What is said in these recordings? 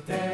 tua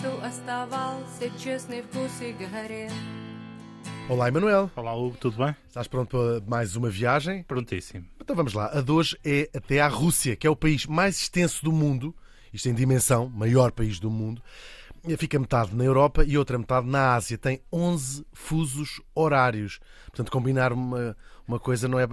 чтобы во рту оставался честный вкус сигарет. Olá, Emanuel. Olá, Hugo, tudo bem? Estás pronto para mais uma viagem? Prontíssimo. Então vamos lá. A de hoje é até à Rússia, que é o país mais extenso do mundo, isto em dimensão, maior país do mundo. Fica metade na Europa e outra metade na Ásia. Tem 11 fusos horários. Portanto, combinar uma, uma coisa não é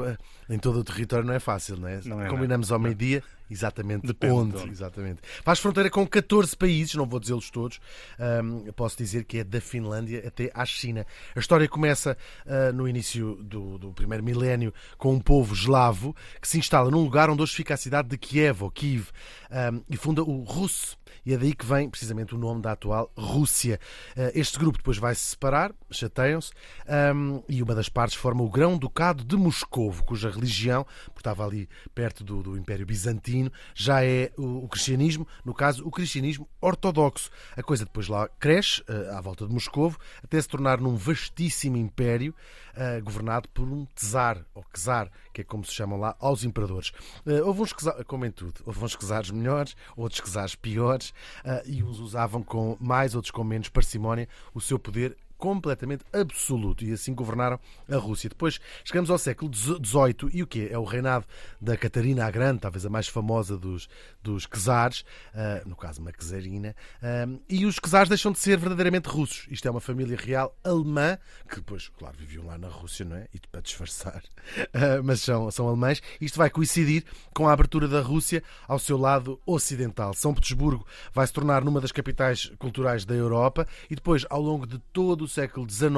em todo o território não é fácil, não é? Não é Combinamos ao meio-dia, exatamente Depende onde, de onde. Exatamente. Faz fronteira com 14 países, não vou dizê-los todos. Ahm, posso dizer que é da Finlândia até à China. A história começa ah, no início do, do primeiro milénio com um povo eslavo que se instala num lugar onde hoje fica a cidade de Kiev, ou Kiev, ahm, e funda o Rus. E é daí que vem precisamente o nome da atual Rússia. Ah, Este grupo depois vai se separar, chateiam-se, ahm, e uma das partes forma o Grão-Ducado de Moscovo, cuja religião, porque estava ali perto do, do Império Bizantino, já é o, o cristianismo, no caso, o cristianismo ortodoxo. A coisa depois lá cresce, ah, à volta de Moscovo, até se tornar num vastíssimo império ah, governado por um czar, ou czar, que é como se chamam lá, aos imperadores. Ah, houve uns czares, como em tudo, houve uns czares melhores, outros czares piores, ah, e uns usavam com mais, outros com menos. Parcimónia o seu poder completamente absoluto e assim governaram a Rússia. Depois chegamos ao século XVIII e o que é o reinado da Catarina a Grande, talvez a mais famosa dos, dos czares, ah, no caso uma czarina, ah, e os czares deixam de ser verdadeiramente russos. Isto é uma família real alemã, que depois, claro, viviam lá na Rússia, não é? E para disfarçar, Ah, mas são, são alemães. Isto vai coincidir com a abertura da Rússia ao seu lado ocidental. São Petersburgo vai se tornar numa das capitais culturais da Europa e depois, ao longo de todo o século XIX,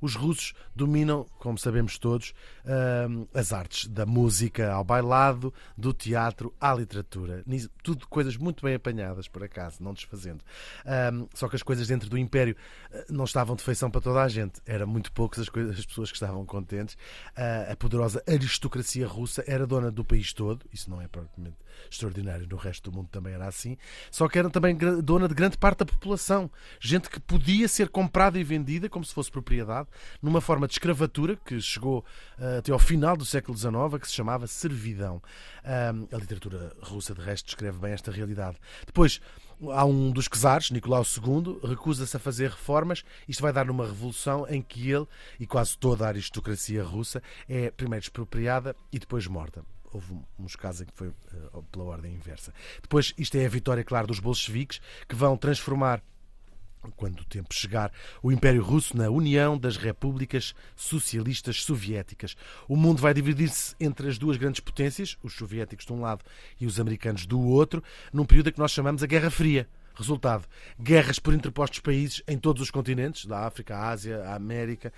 os russos dominam, como sabemos todos, as artes da música ao bailado, do teatro à literatura. Tudo coisas muito bem apanhadas, por acaso, não desfazendo. Só que as coisas dentro do Império eh, não estavam de feição para toda a gente. Eram muito poucas as, coisas- as pessoas que estavam contentes. Ah, A poderosa aristocracia russa era dona do país todo. Isso não é propriamente extraordinário, no resto do mundo também era assim. Só que eram também dona de grande parte da população. Gente que podia ser comprada e vendida como se fosse propriedade, numa forma de escravatura que chegou ah, até ao final do século XIX, que se chamava servidão. Ah, a literatura russa, de resto, descreve bem esta realidade. Depois, há um dos czares, Nicolau II, recusa-se a fazer reformas. Isto vai dar numa revolução em que ele e quase toda a aristocracia russa é primeiro expropriada e depois morta. Houve uns casos em que foi eh, pela ordem inversa. Depois, isto é a vitória, claro, dos bolcheviques, que vão transformar quando o tempo chegar, o Império Russo na União das Repúblicas Socialistas Soviéticas. O mundo vai dividir-se entre as duas grandes potências, os soviéticos de um lado e os americanos do outro, num período que nós chamamos a Guerra Fria. Resultado: guerras por interpostos países em todos os continentes, da África, à Ásia, à América,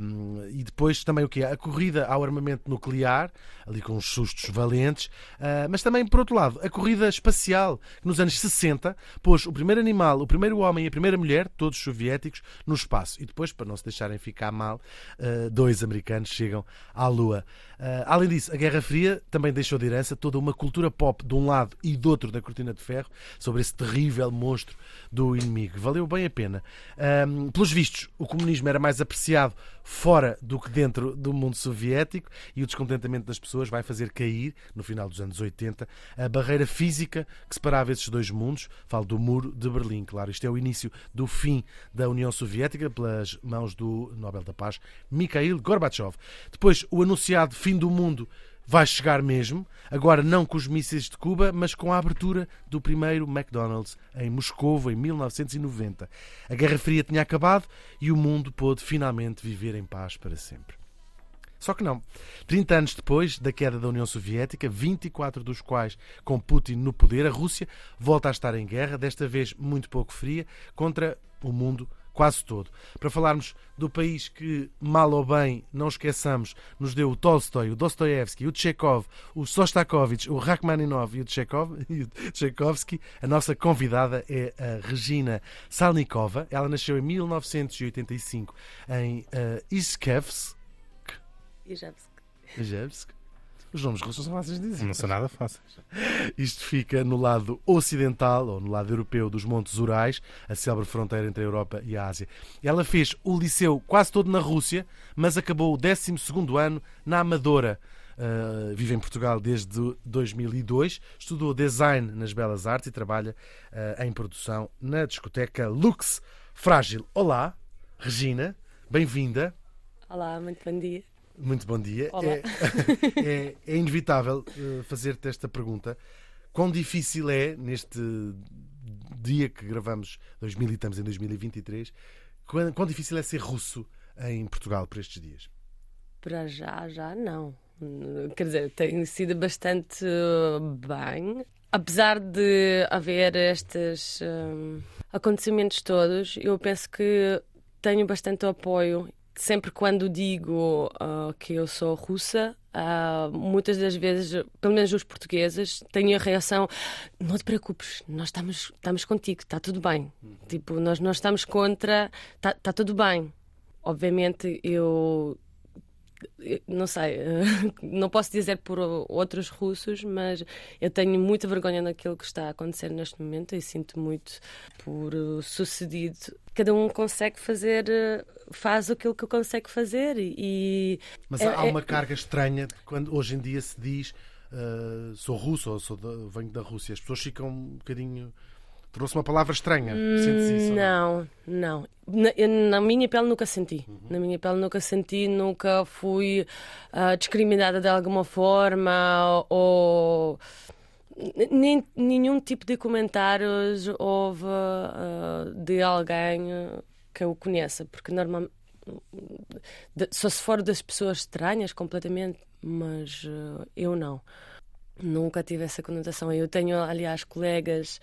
hum, e depois também o que é? A corrida ao armamento nuclear, ali com uns sustos valentes, ah, mas também, por outro lado, a corrida espacial, que nos anos 60 pôs o primeiro animal, o primeiro homem e a primeira mulher, todos soviéticos, no espaço. E depois, para não se deixarem ficar mal, ah, dois americanos chegam à Lua. Ah, além disso, a Guerra Fria também deixou de herança toda uma cultura pop de um lado e do outro da cortina de ferro sobre esse terrível monstro do inimigo. Valeu bem a pena. Ahm, pelos vistos, o comunismo era mais apreciado fora do que dentro do mundo soviético e o descontentamento das pessoas vai fazer cair, no final dos anos 80, a barreira física que separava esses dois mundos. Falo do Muro de Berlim, claro. Isto é o início do fim da União Soviética pelas mãos do Nobel da Paz, Mikhail Gorbachev. Depois, o anunciado fim do mundo vai chegar mesmo, agora não com os mísseis de Cuba, mas com a abertura do primeiro McDonald's em Moscou em 1990. A Guerra Fria tinha acabado e o mundo pôde finalmente viver em paz para sempre. Só que não. 30 anos depois da queda da União Soviética, 24 dos quais com Putin no poder, a Rússia volta a estar em guerra, desta vez muito pouco fria, contra o mundo quase todo. Para falarmos do país que, mal ou bem, não esqueçamos, nos deu o Tolstói, o Dostoevsky, o Chekhov, o Sostakovich, o Rachmaninov e o, Chekhov, e o Tchaikovsky, a nossa convidada é a Regina Salnikova. Ela nasceu em 1985 em uh, Iskevsk. Ijevsk. Ijevsk. Os nomes russos são fáceis de dizer. Não são nada fáceis. Isto fica no lado ocidental, ou no lado europeu dos Montes Urais, a célebre fronteira entre a Europa e a Ásia. Ela fez o liceu quase todo na Rússia, mas acabou o 12 ano na Amadora. Uh, vive em Portugal desde 2002, estudou design nas Belas Artes e trabalha uh, em produção na discoteca Lux Frágil. Olá, Regina, bem-vinda. Olá, muito bom dia. Muito bom dia. É, é, é inevitável uh, fazer-te esta pergunta. Quão difícil é, neste dia que gravamos 2000 e estamos em 2023, quão, quão difícil é ser russo em Portugal por estes dias? Para já, já não. Quer dizer, tem sido bastante uh, bem. Apesar de haver estes um, acontecimentos todos, eu penso que tenho bastante apoio sempre quando digo uh, que eu sou russa, uh, muitas das vezes, pelo menos os portugueses, têm a reação: não te preocupes, nós estamos, estamos contigo, está tudo bem. Uhum. Tipo, nós não estamos contra, está tá tudo bem. Obviamente, eu não sei, não posso dizer por outros russos, mas eu tenho muita vergonha naquilo que está a acontecer neste momento e sinto muito por sucedido. Cada um consegue fazer, faz aquilo que consegue fazer e. Mas há é, uma é... carga estranha quando hoje em dia se diz uh, sou russo ou sou de, venho da Rússia. As pessoas ficam um bocadinho Trouxe uma palavra estranha. Sentes isso? Não, não. Na, na, minha pele nunca senti. Uhum. Na minha pele nunca senti, nunca fui uh, discriminada de alguma forma ou. Nem, nenhum tipo de comentários houve uh, de alguém que eu conheça, porque normalmente. Só se for das pessoas estranhas completamente, mas uh, eu não. Nunca tive essa conotação. Eu tenho, aliás, colegas,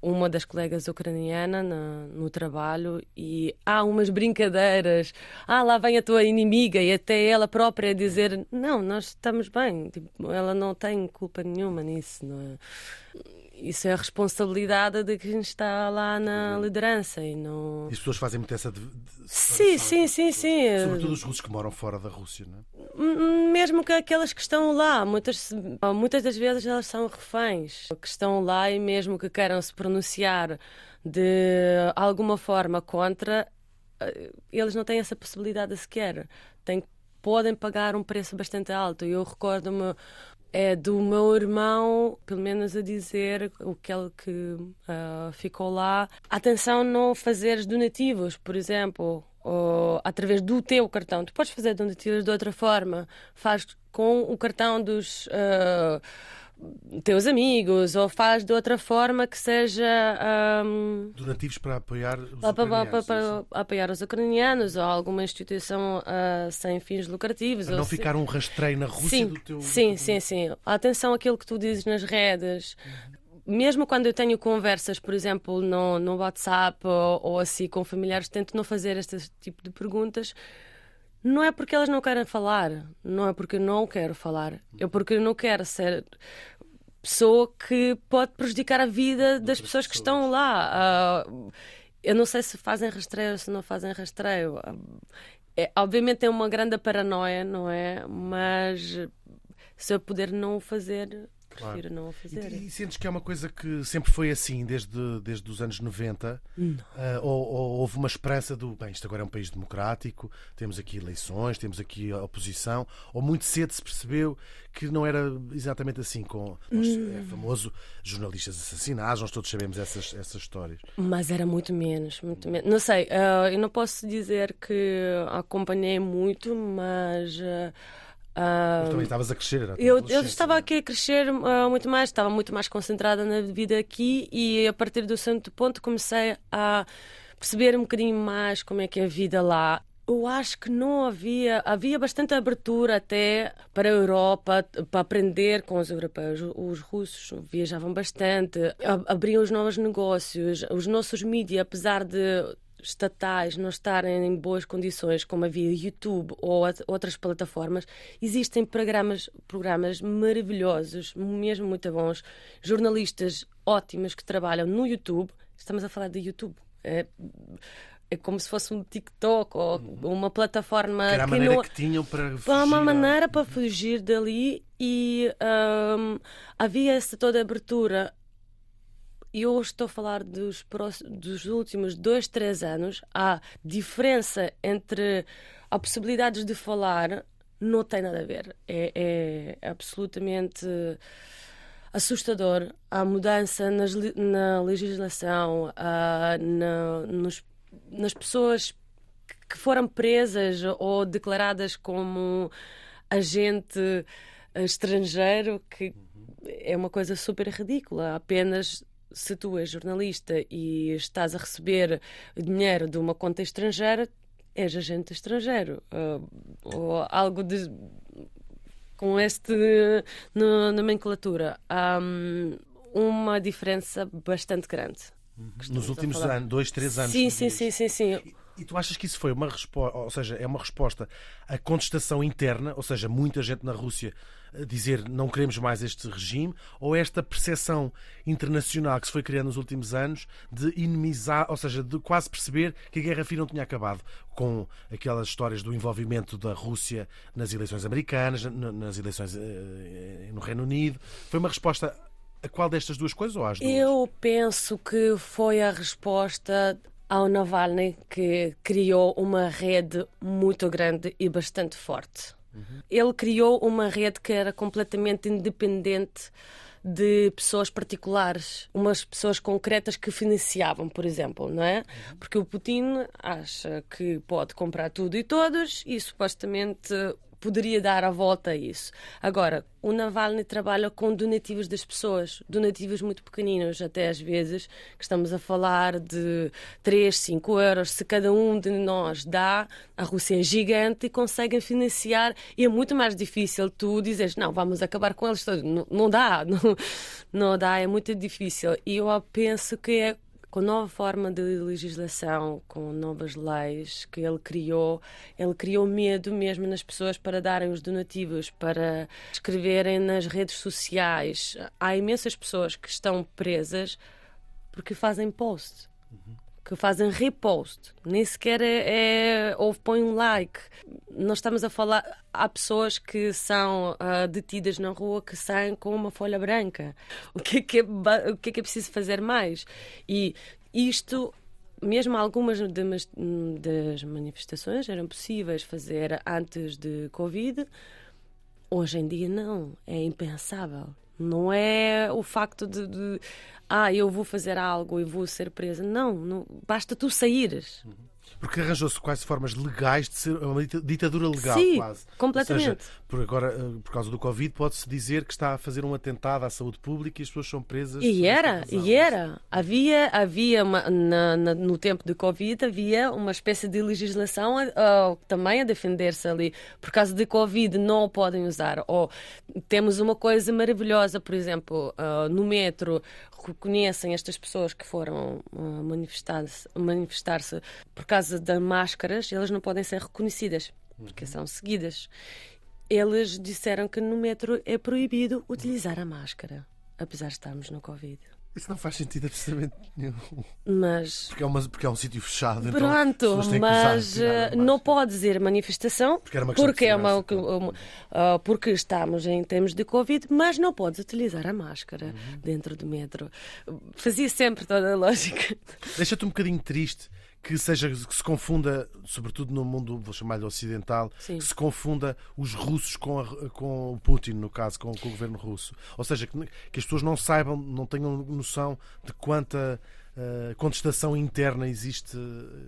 uma das colegas ucraniana no, no, trabalho, e há umas brincadeiras. Ah, lá vem a tua inimiga, e até ela própria dizer: Não, nós estamos bem. Tipo, ela não tem culpa nenhuma nisso. Não é? Isso é a responsabilidade de quem está lá na liderança e não. E as pessoas fazem muito essa. De, de sim, sim, sim, sim. Sobretudo os russos que moram fora da Rússia, não é? Mesmo que aquelas que estão lá, muitas, muitas das vezes elas são reféns, que estão lá e mesmo que queiram se pronunciar de alguma forma contra, eh, eles não têm essa possibilidade sequer. Têm, podem pagar um preço bastante alto. Eu recordo-me é do meu irmão, pelo menos a dizer o que uh, ficou lá. Atenção, não fazeres donativos, por exemplo, ou, através do teu cartão. Tu podes fazer donativos de outra forma. Faz com o cartão dos. Uh, teus amigos ou faz de outra forma que seja um, donativos para apoiar os para, ucranianos, para, para, para apoiar os ucranianos ou alguma instituição uh, sem fins lucrativos para não ficar se... um rastreio na Rússia sim, do teu sim do... sim sim. Atenção àquilo que tu dizes nas redes. Mesmo quando eu tenho conversas, por exemplo, no, no WhatsApp ou, ou assim com familiares, tento não fazer este tipo de perguntas, não é porque elas não querem falar, não é porque eu não quero falar, é porque eu não quero ser pessoa que pode prejudicar a vida das pessoas, que estão lá. Uh, eu não sei se fazem rastreio ou se não fazem rastreio. Uh, é, obviamente é uma grande paranoia, não é? Mas se eu puder não o fazer, Prefiro claro. não fazer. E, e, sentes que é uma coisa que sempre foi assim, desde, desde os anos 90? Uh, ou, ou, houve uma esperança do, bem, isto agora é um país democrático, temos aqui eleições, temos aqui a oposição, ou muito cedo se percebeu que não era exatamente assim, com nós, hum. é famoso jornalistas assassinados, nós todos sabemos essas, essas histórias. Mas era muito menos, muito menos. Não sei, uh, eu não posso dizer que acompanhei muito, mas. Uh, também estavas a crescer. Eu, eu estava aqui a crescer uh, muito mais, estava muito mais concentrada na vida aqui e a partir do certo ponto comecei a perceber um bocadinho mais como é que é a vida lá. Eu acho que não havia, havia bastante abertura até para a Europa, para aprender com os europeus. Os russos viajavam bastante, abriam os novos negócios, os nossos mídias, apesar de estatais não estarem em boas condições, como havia YouTube ou outras plataformas, existem programas, programas maravilhosos, mesmo muito bons, jornalistas ótimos que trabalham no YouTube. Estamos a falar de YouTube. É, é como se fosse um TikTok ou uhum. uma plataforma que era a maneira não... que tinham para fugir. Uma maneira para fugir dali e um, havia essa toda abertura. E eu estou a falar dos, dos últimos dois, três anos. A diferença entre a possibilidades de falar não tem nada a ver. É, é absolutamente assustador a mudança nas, na legislação, uh, na, nos nas pessoas que foram presas ou declaradas como agente estrangeiro, que é uma coisa super ridícula. Apenas se tu és jornalista e estás a receber dinheiro de uma conta estrangeira, és agente estrangeiro. Uh, ou algo de, com este nomenclatura. Há um, uma diferença bastante grande. Uhum. Nos últimos anos, dois, três anos. Sim, sim, sim, sim, sim. E, e tu achas que isso foi uma resposta, ou seja, é uma resposta à contestação interna, ou seja, muita gente na Rússia dizer não queremos mais este regime, ou esta percepção internacional que se foi criando nos últimos anos de inimizar, ou seja, de quase perceber que a Guerra Fria não tinha acabado com aquelas histórias do envolvimento da Rússia nas eleições americanas, nas eleições eh, no Reino Unido. Foi uma resposta a qual destas duas coisas ou às duas? Eu penso que foi a resposta ao Navalny que criou uma rede muito grande e bastante forte. Uhum. Ele criou uma rede que era completamente independente de pessoas particulares, umas pessoas concretas que financiavam, por exemplo, não é? Porque o Putin acha que pode comprar tudo e todos e supostamente poderia dar a volta a isso. Agora, o Navalny trabalha com donativos das pessoas, donativos muito pequeninos, até às vezes, que estamos a falar de 3, 5 euros. Se cada um de nós dá, a Rússia é gigante e conseguem financiar. E é muito mais difícil tu dizeres, não, vamos acabar com eles todos. Não, não dá, não, não dá, é muito difícil. E eu penso que é com nova forma de legislação, com novas leis que ele criou, ele criou medo mesmo nas pessoas para darem os donativos, para escreverem nas redes sociais. Há imensas pessoas que estão presas porque fazem post. Uhum que fazem repost, nem sequer é, é, ou põem um like. Nós estamos a falar, há pessoas que são uh, detidas na rua que saem com uma folha branca. O que é que é, o que é, que é preciso fazer mais? E isto mesmo algumas das manifestações eram possíveis fazer antes de Covid, hoje em dia não, é impensável. Não é o facto de, de ah, eu vou fazer algo e vou ser presa. Não, não basta tu saíres. Uhum. Porque arranjou-se quase formas legais de ser uma ditadura legal, Sim, quase. completamente. Ou seja, por, agora, eh, por causa do Covid, pode-se dizer que está a fazer um atentado à saúde pública e as pessoas são presas. E era, e era. Havia, havia uma, na, na, no tempo do Covid, havia uma espécie de legislação uh, também a defender-se ali. Por causa do Covid, não podem usar. Ou temos uma coisa maravilhosa, por exemplo, uh, no metro, reconhecem estas pessoas que foram uh, manifestar-se manifestar por causa das máscaras, elas não podem ser reconhecidas, porque uhum. são seguidas. Eles disseram que no metro é proibido utilizar a máscara, apesar de estarmos no Covid. Isso não faz sentido absolutamente nenhum. Mas. Porque é, uma, porque é um sítio fechado. Então Pronto, então mas usar, não pode dizer manifestação. Porque, uma porque, é uma, uma uh, porque estamos em termos de Covid, mas não podes utilizar a máscara uhum. dentro do metro. Fazia sempre toda a lógica. Deixa-te um bocadinho triste que seja que se confunda, sobretudo no mundo, vou chamar-lhe ocidental, Sim. que se confunda os russos com, a, com o Putin, no caso, com, com, o governo russo. Ou seja, que, que, as pessoas não saibam, não tenham noção de quanta uh, contestação interna existe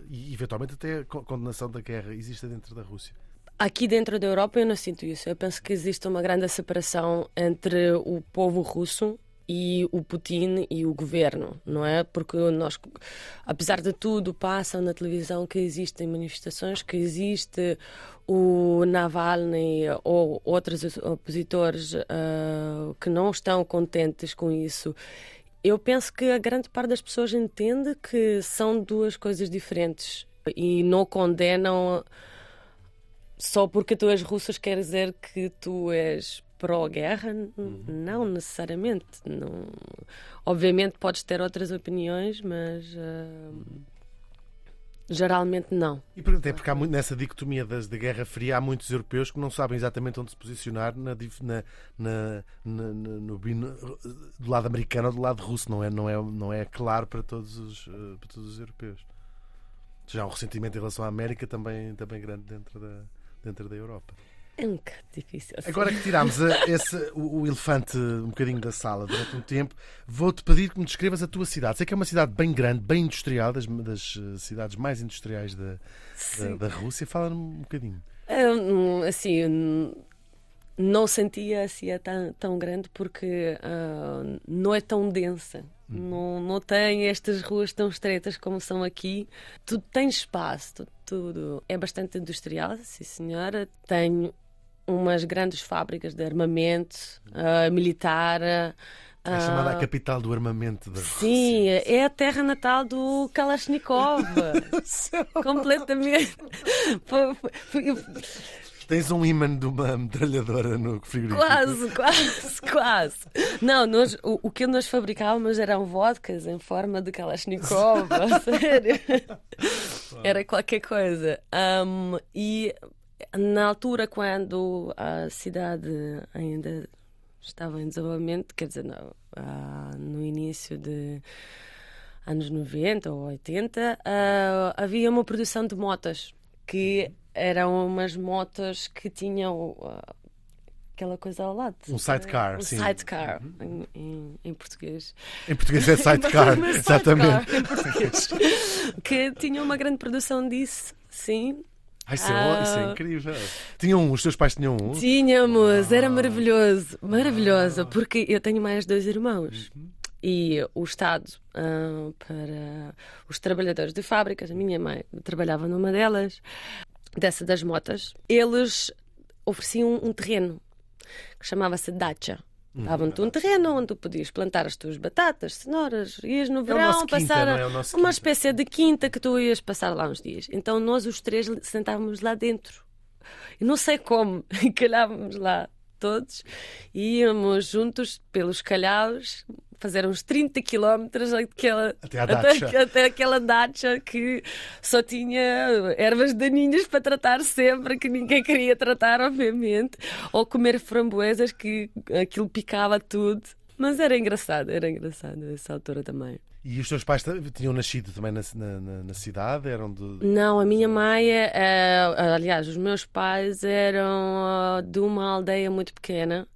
e, eventualmente, até condenação da guerra existe dentro da Rússia. Aqui dentro da Europa eu não sinto isso. Eu penso que existe uma grande separação entre o povo russo e o Putin e o governo, não é? Porque nós, apesar de tudo, passam na televisão que existem manifestações, que existe o Navalny ou outros opositores uh, que não estão contentes com isso eu penso que a grande parte das pessoas entende que são duas coisas diferentes e não condenam só porque tu és russo quer dizer que tu és pró-guerra? Uhum. Não necessariamente. Não... Obviamente podes ter outras opiniões, mas uh... geralmente não. E até porque há muito, nessa dicotomia da, da Guerra Fria há muitos europeus que não sabem exatamente onde se posicionar na, na, na, no, do lado americano ou do lado russo. Não é, não é, não é claro para todos os, uh, para todos os europeus. Já há um ressentimento em relação à América também, também grande dentro da, dentro da Europa. É um bocado difícil. Assim. Agora que tirámos esse, o, o, elefante um bocadinho da sala durante um tempo, vou-te pedir que me descrevas a tua cidade. Sei que é uma cidade bem grande, bem industrial, das, das eh, cidades mais industriais da, da, da, Rússia. Fala-me um bocadinho. Assim, não sentia assim é tão, tão grande porque uh, não é tão densa. Uhum. Não, não tem estas ruas tão estreitas como são aqui. Tudo tem espaço, tudo, tudo. É bastante industrial, sim senhora. Tem umas grandes fábricas de armamento uh, militar. Uh, é chamada a capital do armamento da Rússia. Sim, é a terra natal do Kalashnikov. Completamente. Tens um imã de uma metralhadora no frigorífico. Quase, quase, quase. Não, nós, o, o que nós fabricávamos eram vodkas em forma de Kalashnikov, sério. Era qualquer coisa. Um, e na altura, quando a cidade ainda estava em desenvolvimento, quer dizer, não, uh, no início de anos 90 ou 80, uh, havia uma produção de motas que eram umas motas que tinham uh, aquela coisa ao lado. Um sidecar, um sim. sidecar, uhum. em, em, em, português. Em português é sidecar, exatamente. Sidecar, em português. que tinha uma grande produção disso, sim. Ai, isso, é, isso é ah. incrível. Tinham um, os teus pais tinham um? Tínhamos, era maravilhoso, maravilhoso, porque eu tenho mais dois irmãos. Uhum. E o Estado, uh, para os trabalhadores de fábricas, a minha mãe trabalhava numa delas, dessa das motas, eles ofereciam um terreno que chamava-se dacha. Uhum. Davam-te um terreno onde tu podias plantar as tuas batatas, cenouras, ias no verão é passar quinta, é uma quinta. espécie de quinta que tu ias passar lá uns dias. Então nós os três sentávamos lá dentro. E não sei como, calhávamos lá todos e íamos juntos pelos calhaus fazer uns 30 quilómetros até, até, até aquela dacha que só tinha ervas daninhas para tratar sempre, que ninguém queria tratar, obviamente, ou comer framboesas que aquilo picava tudo. Mas era engraçado, era engraçado essa altura também. E os teus pais tinham nascido também na, na, na cidade? Eram de... Não, a minha mãe, é, é, aliás, os meus pais eram uh, de uma aldeia muito pequena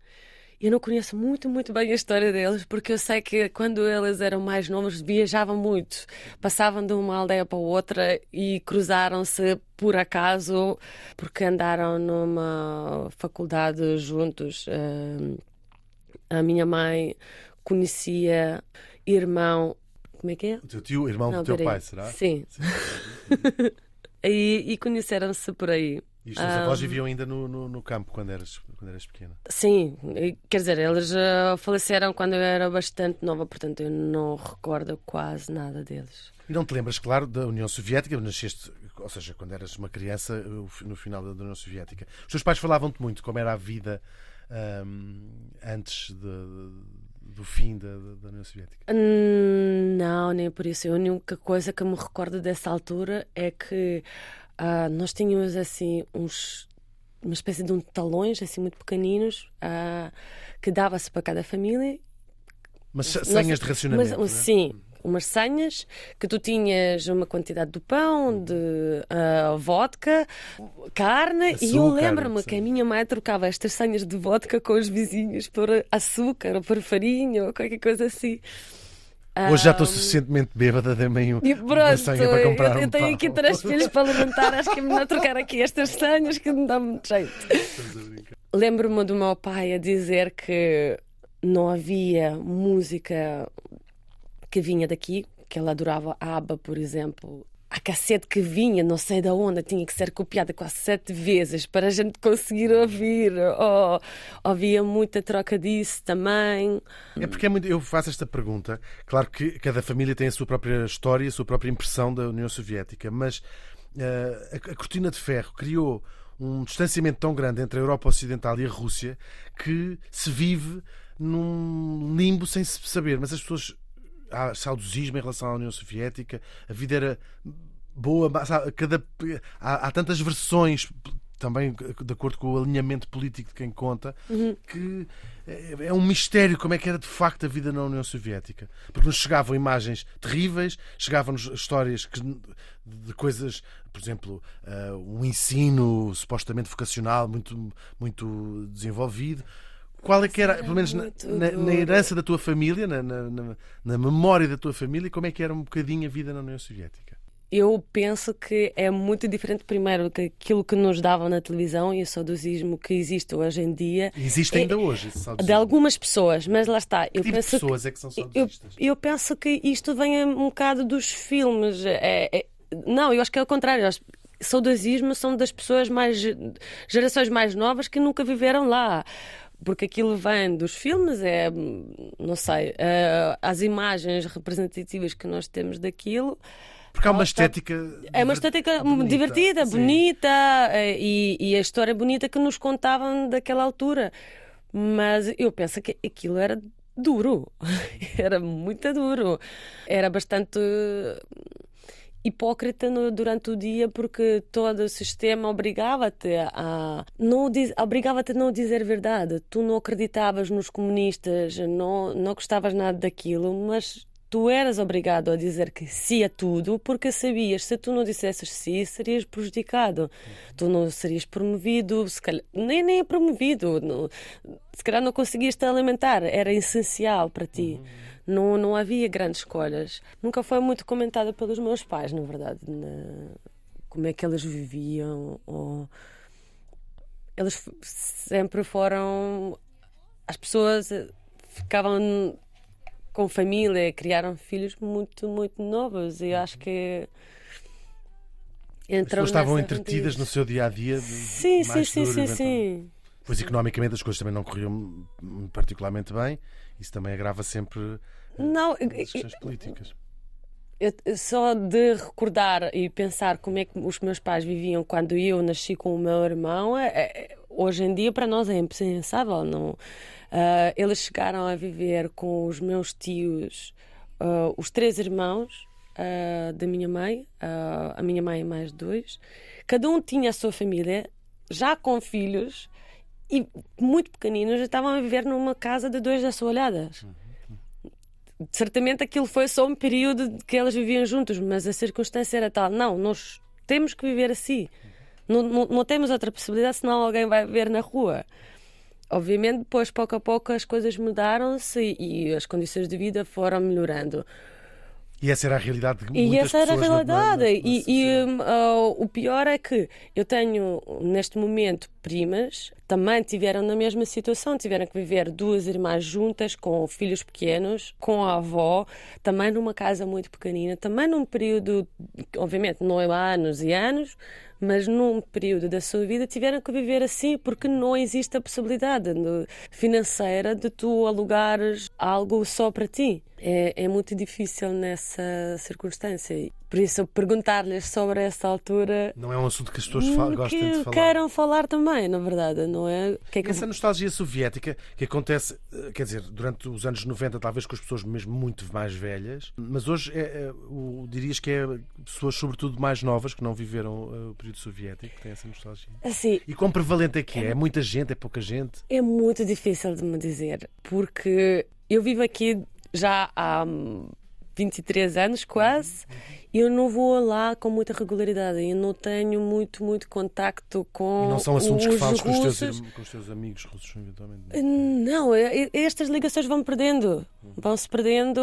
eu não conheço muito, muito bem a história deles, porque eu sei que quando eles eram mais novos viajavam muito. Passavam de uma aldeia para outra e cruzaram-se por acaso, porque andaram numa faculdade juntos. A minha mãe conhecia irmão. Como é que é? O teu tio, irmão não, do teu pai, será? Sim. Sim. e, e conheceram-se por aí. E os teus um... avós viviam ainda no, no, no, campo quando eras, quando eras pequena? Sim, quer dizer, eles uh, faleceram quando eu era bastante nova, portanto eu não recordo quase nada deles. E não te lembras, claro, da União Soviética, nasceste, ou seja, quando eras uma criança, no final da União Soviética. Os teus pais falavam-te muito como era a vida um, antes de, do fim da, da, União Soviética? Não, nem por isso. A única coisa que me recordo dessa altura é que Uh, nós tínhamos assim uns uma espécie de um talões assim muito pequeninos uh, que dava-se para cada família. Mas senhas de racionamento, mas, é? Sim, umas senhas que tu tinhas uma quantidade do pão, de uh, vodka, carne açúcar, e eu lembro-me que a minha mãe trocava estas senhas de vodka com os vizinhos por açúcar ou por farinha ou qualquer coisa assim. Hoje já estou suficientemente bêbada, dei-me uma senha para comprar eu, eu tenho um aqui três filhos para levantar, acho que é melhor trocar aqui estas senhas que me dá muito jeito. Lembro-me do meu pai a dizer que não havia música que vinha daqui, que ele adorava ABBA, por exemplo. A cassete que vinha, não sei da onde, tinha que ser copiada quase sete vezes para a gente conseguir ouvir. Oh, havia muita troca disso também. É porque é muito, eu faço esta pergunta. Claro que cada família tem a sua própria história, a sua própria impressão da União Soviética, mas uh, a, a cortina de ferro criou um distanciamento tão grande entre a Europa Ocidental e a Rússia que se vive num limbo sem se saber. Mas as pessoas há saudosismo em relação à União Soviética, a vida era boa, cada, há, há tantas versões também de acordo com o alinhamento político de quem conta, uhum. que é, é um mistério como é que era de facto a vida na União Soviética. Porque nos chegavam imagens terríveis, chegavam-nos histórias que, de coisas, por exemplo, uh, um ensino supostamente vocacional muito, muito desenvolvido. Qual é que era, pelo menos na, na, na, herança da tua família, na, na, memória da tua família, como é que era um bocadinho a vida na União Soviética? Eu penso que é muito diferente, primeiro, que aquilo que nos davam na televisão e o saudosismo que existe hoje em dia. Existe ainda é, hoje esse saudosismo. De algumas pessoas, mas lá está. Eu que tipo penso de pessoas que, é que são saudosistas? Eu, eu penso que isto vem um bocado dos filmes. É, é, não, eu acho que é o contrário. Saudosismo são das pessoas mais. gerações mais novas que nunca viveram lá porque aquilo vem dos filmes, é, não sei, uh, as imagens representativas que nós temos daquilo. Porque há uma estética. É uma estética bonita, divertida, sim. bonita eh, e, e, a história bonita que nos contavam daquela altura. Mas eu penso que aquilo era duro, era muito duro, era bastante hipócrita no, durante o dia porque todo o sistema obrigava-te a não obrigava-te a não dizer verdade. Tu não acreditavas nos comunistas, não não gostavas nada daquilo, mas tu eras obrigado a dizer que sim a tudo porque sabias se tu não dissesses sim serias prejudicado tu não serias promovido se calhar, nem nem promovido não, se calhar não conseguias te alimentar era essencial para ti uhum não, não havia grandes escolhas. Nunca foi muito comentada pelos meus pais, na verdade, na, como é que elas viviam. Ou... Eles sempre foram. As pessoas ficavam com família, criaram filhos muito, muito novos e acho que. As pessoas estavam entretidas no seu dia a dia. Sim, sim, sim, sim, sim. Pois economicamente as coisas também não corriam particularmente bem. Isso também agrava sempre não, as questões políticas. Eu, só de recordar e pensar como é que os meus pais viviam quando eu nasci com o meu irmão, é, é, hoje em dia para nós é impensável. Não, uh, eles chegaram a viver com os meus tios, uh, os três irmãos uh, da minha mãe, a minha mãe e mais dois. Cada um tinha a sua família, já com filhos, e muito pequeninos estavam a viver numa casa de dois assoalhadas. Certamente aquilo foi só um período que elas viviam juntos, mas a circunstância era tal. Não, nós temos que viver assim. Não, não, não temos outra possibilidade, senão alguém vai viver na rua. Obviamente, depois, pouco a pouco, as coisas mudaram-se e, e as condições de vida foram melhorando. E essa era a realidade de muitas E essa era a realidade. Na, na, na, e, e uh, o pior é que eu tenho, neste momento, primas também tiveram na mesma situação, tiveram que viver duas irmãs juntas, com filhos pequenos, com a avó, também numa casa muito pequenina, também num período, obviamente, não é anos e anos, mas num período da sua vida tiveram que viver assim porque não existe a possibilidade financeira de tu alugares algo só para ti. É, é muito difícil nessa circunstância. Por isso, perguntar-lhes sobre essa altura. Não é um assunto que as pessoas gostem de falar. queiram falar também, na verdade, não é? Que é que... Essa nostalgia soviética que acontece, eh, quer dizer, durante os anos 90, talvez com as pessoas mesmo muito mais velhas, mas hoje é, é, o, dirias que é pessoas, sobretudo mais novas, que não viveram uh, o período soviético, que têm essa nostalgia. Assim, e quão prevalente é que é? É muita gente? É pouca gente? É muito difícil de me dizer, porque eu vivo aqui já há 23 anos quase eu não vou lá com muita regularidade. Eu não tenho muito, muito contacto com. E não são assuntos que falas com os, teus, com os teus amigos russos, eventualmente? Não, é, é, estas ligações vão perdendo. Vão-se perdendo.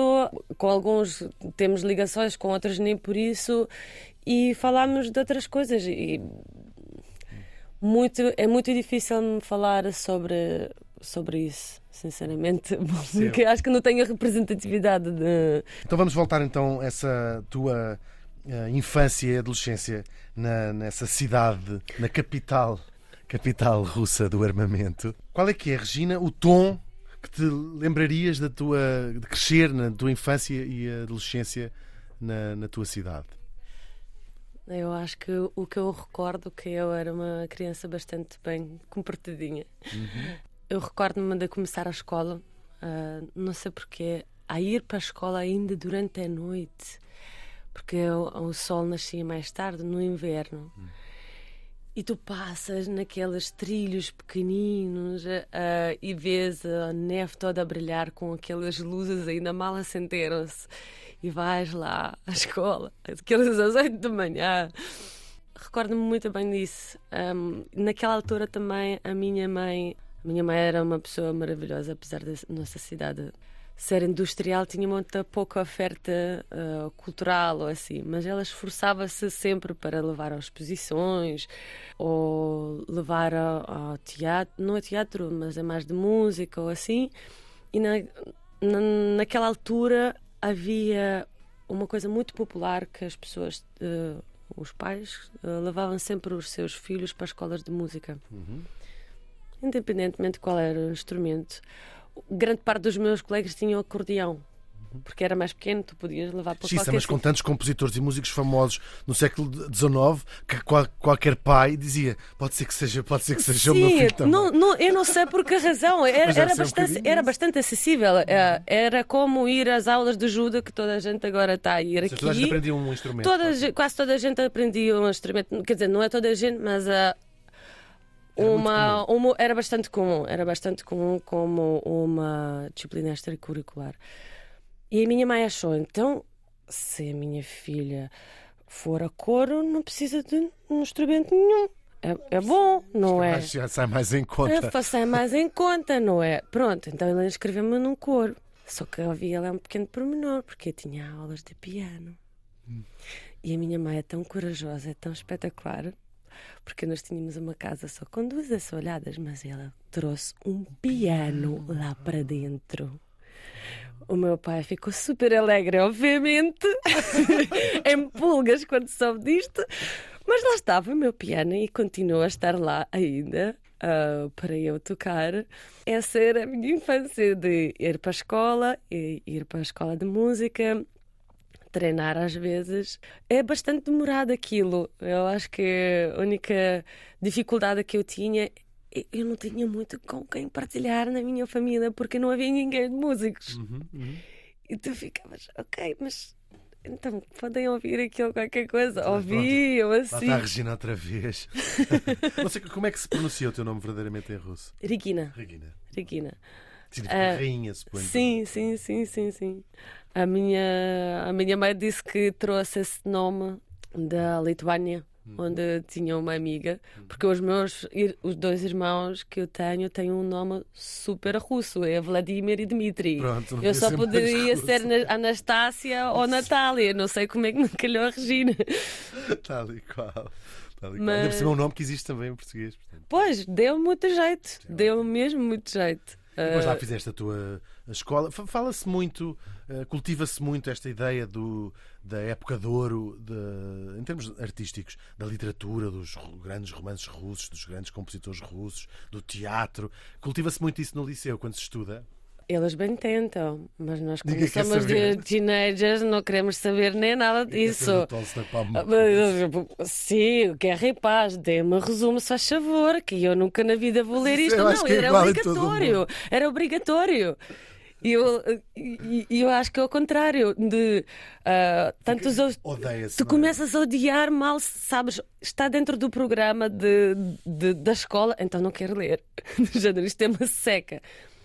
Com alguns temos ligações, com outros nem por isso. E falamos de outras coisas. E muito, é muito difícil me falar sobre, sobre isso sinceramente, porque acho que não tenho a representatividade de. Então vamos voltar então a essa tua eh, infância e adolescência na- nessa cidade, na capital, capital russa do armamento. Qual é que é, Regina, o tom que te lembrarias da tua, de crescer na tua infância e adolescência na, na tua cidade? Eu acho que o que eu recordo que eu era uma criança bastante bem comportadinha. Eu recordo-me de começar a escola, ah, não sei porquê, a ir para a escola ainda durante a noite, porque o, o sol nascia mais tarde, no inverno. E tu passas naqueles trilhos pequeninos ah, e vês a neve toda a brilhar com aquelas luzes ainda mal acenderam-se. E vais lá à escola, aquelas às oito da manhã. Recordo-me muito bem disso. Ahm, naquela altura também a minha mãe, a minha mãe era uma pessoa maravilhosa, apesar da nossa cidade ser industrial, tinha muita pouca oferta ah, cultural ou assim, mas ela esforçava-se sempre para levar às exposições ou levar ao, teatro, não é teatro, mas é mais de música ou assim. E na, na- naquela altura havia uma coisa muito popular que as pessoas, eh, os pais, eh, levavam sempre os seus filhos para escolas de música. Independentemente de qual era o instrumento. Grande parte dos meus colegas tinham acordeão. Porque era mais pequeno, tu podias levar para qualquer mas com tantos compositores e músicos famosos no século XIX que qual- qualquer pai dizia pode ser que seja, pode ser que seja o meu Sim, filho também. não, não, eu não sei por que razão. Era, era, um bastante, bocadinho era bastante acessível. Eh, Era como ir às aulas de ajuda que toda a gente agora está a ir Ou seja, Toda a gente aqui. aprendia um instrumento. Toda, a quase. toda a gente aprendia um instrumento. Quer dizer, não é toda a gente, mas Era muito uma, uma- era bastante comum. Era bastante comum como uma disciplina extracurricular. E a minha mãe achou, então, se a minha filha for a coro, não precisa de um instrumento nenhum. É, é bom, não é? Já sai mais em conta. É, faça mais em conta, não é? Pronto, então ela inscreveu-me num coro. Só que havia lá um pequeno pormenor, porque eu tinha aulas de piano. E a minha mãe é tão corajosa, é tão espetacular, porque nós tínhamos uma casa só com duas assoalhadas, mas ela trouxe um piano lá para dentro. O meu pai ficou super alegre, obviamente, em pulgas quando soube disto, mas lá estava o meu piano e continua a estar lá ainda. ah, para eu tocar, essa era a minha infância de ir para a escola, ir para a escola de música, treinar às vezes. É bastante demorado aquilo. Eu acho que a única dificuldade que eu tinha, eu não tinha muito com quem partilhar na minha família porque não havia ninguém de músicos. E tu ficavas, ok, mas então podem ouvir aquilo qualquer coisa. Ouviam Lá assim. está a Regina outra vez. Não sei como é que se pronuncia o teu nome verdadeiramente em russo. Regina, Regina. Regina. Significa Ah, rainha, suponho. Sim, sim, sim, sim, sim. A minha, a minha mãe disse que trouxe esse nome da Lituânia, onde tinha uma amiga, porque os meus os dois irmãos que eu tenho têm um nome super russo, é Vladimir e Dmitri. Pronto, eu só mais poderia ser Na- Anastácia ou Natália, não sei como é que me calhou a Regina. Tal e qual. Tal e qual. Mas- Ainda por cima é um nome que existe também em português. portanto. Pois, deu muito jeito, deu mesmo muito jeito. Depois lá Ah, fizeste a tua escola. Fa- Fala-se muito, eh, cultiva-se muito esta ideia do, da época de ouro, de, em termos artísticos, da literatura, dos grandes romances russos, dos grandes compositores russos, do teatro. Cultiva-se muito isso no liceu, quando se estuda. Eles bem tentam, mas nós, como Ninguém somos de teenagers, não queremos saber nem nada disso. Ah, mas, Sim, Guerra e Paz, dê-me um resumo, se faz favor, que eu nunca na vida vou ler isto. eu Não, que é era o obrigatório. Era obrigatório. E eu, eu acho que é o contrário de ah, tantos. Tu é? começas a odiar mal, sabes, está dentro do programa de, de- da escola, então não quero ler. Do género, Isto é uma seca.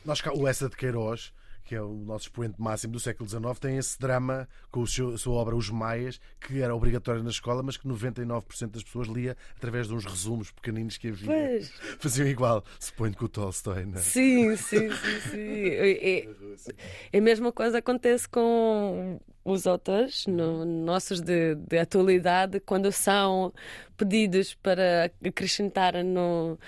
Nós o Essa de Queiroz, que é o nosso expoente máximo do século XIX, tem esse drama com a sua obra Os Maias, que era obrigatória na escola, mas que 99% das pessoas lia através de uns resumos pequeninos que havia. Pois. Faziam igual, suponho que o Tolstói, não é? Sim, sim, sim, sim. É, é a mesma coisa acontece com os autores no- nossos de, de atualidade quando são pedidos para acrescentar no,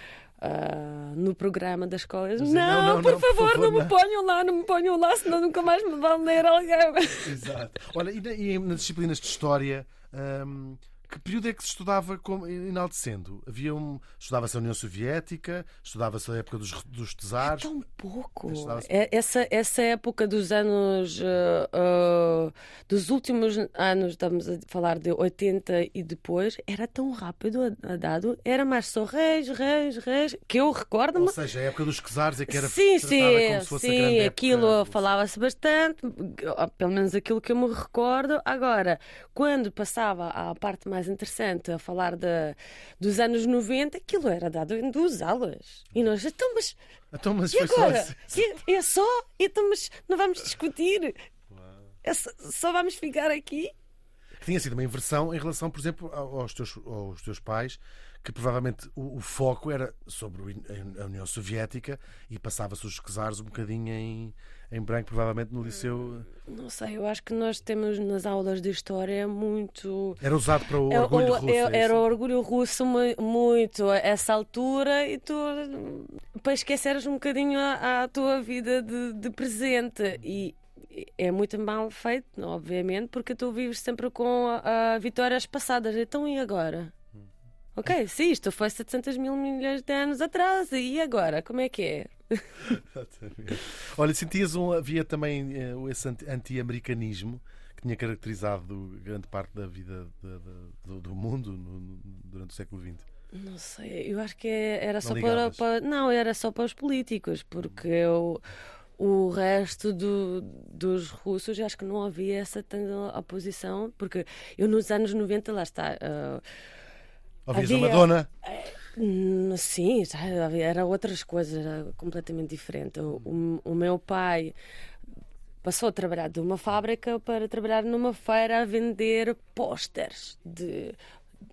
ah, no programa das escolas. Dizem, Não, não, não, por não, por favor, favor, não me não." ponham lá, não me ponham lá, senão nunca mais me vão ler alguém. Exato. Olha, e, na- e nas disciplinas de História, Ahm, que período é que se estudava como, enaltecendo? Havia um, estudava-se a União Soviética, estudava-se a época dos, dos tesares. Tão pouco. É- Essa, essa época dos anos. eh, dos últimos anos, estamos a falar de 80 e depois, era tão rápido a, a dado. Era mais só reis, reis, reis. Que eu recordo-me. Ou seja, a época dos czares é que era sim, sim, como se fosse sim, aquilo falava-se bastante, pelo menos aquilo que eu me recordo. Agora, quando passava à parte mais interessante, a falar de, dos anos 90, aquilo era dado em duas aulas. E nós, então, mas Então, mas e foi só agora? isso. E- É só? Então, mas não vamos discutir? É só, só vamos ficar aqui? Tinha sido uma inversão em relação, por exemplo, ao- aos teus, aos teus pais, que provavelmente o, o foco era sobre a União Soviética e passava-se os czares um bocadinho em, em branco, provavelmente no liceu. Não sei, eu acho que nós temos nas aulas de história muito. Era usado para o É, orgulho russo. é- é era o orgulho russo mu- muito a essa altura e tu para esqueceres um bocadinho a, a tua vida de, de presente e é muito mal feito, obviamente, porque tu vives sempre com a, a vitórias passadas. Então e agora? Ok, sim, isto foi 700 mil milhões de anos atrás. E agora? Como é que é? Exatamente. Olha, sentias um, havia também eh, esse anti- anti-americanismo que tinha caracterizado grande parte da vida da- da- do, do mundo no- no- durante o século XX. Não sei, eu acho que era só para, para- Não, era só para os políticos, porque o, o resto do- dos russos acho que não havia essa tanta oposição, porque eu nos anos 90, lá está. ah, Ouvias a Havia- Madonna? Hum, Sim, já havia- era outras coisas, era completamente diferente. O, o- o meu pai passou a trabalhar de uma fábrica para trabalhar numa feira a vender pósteres de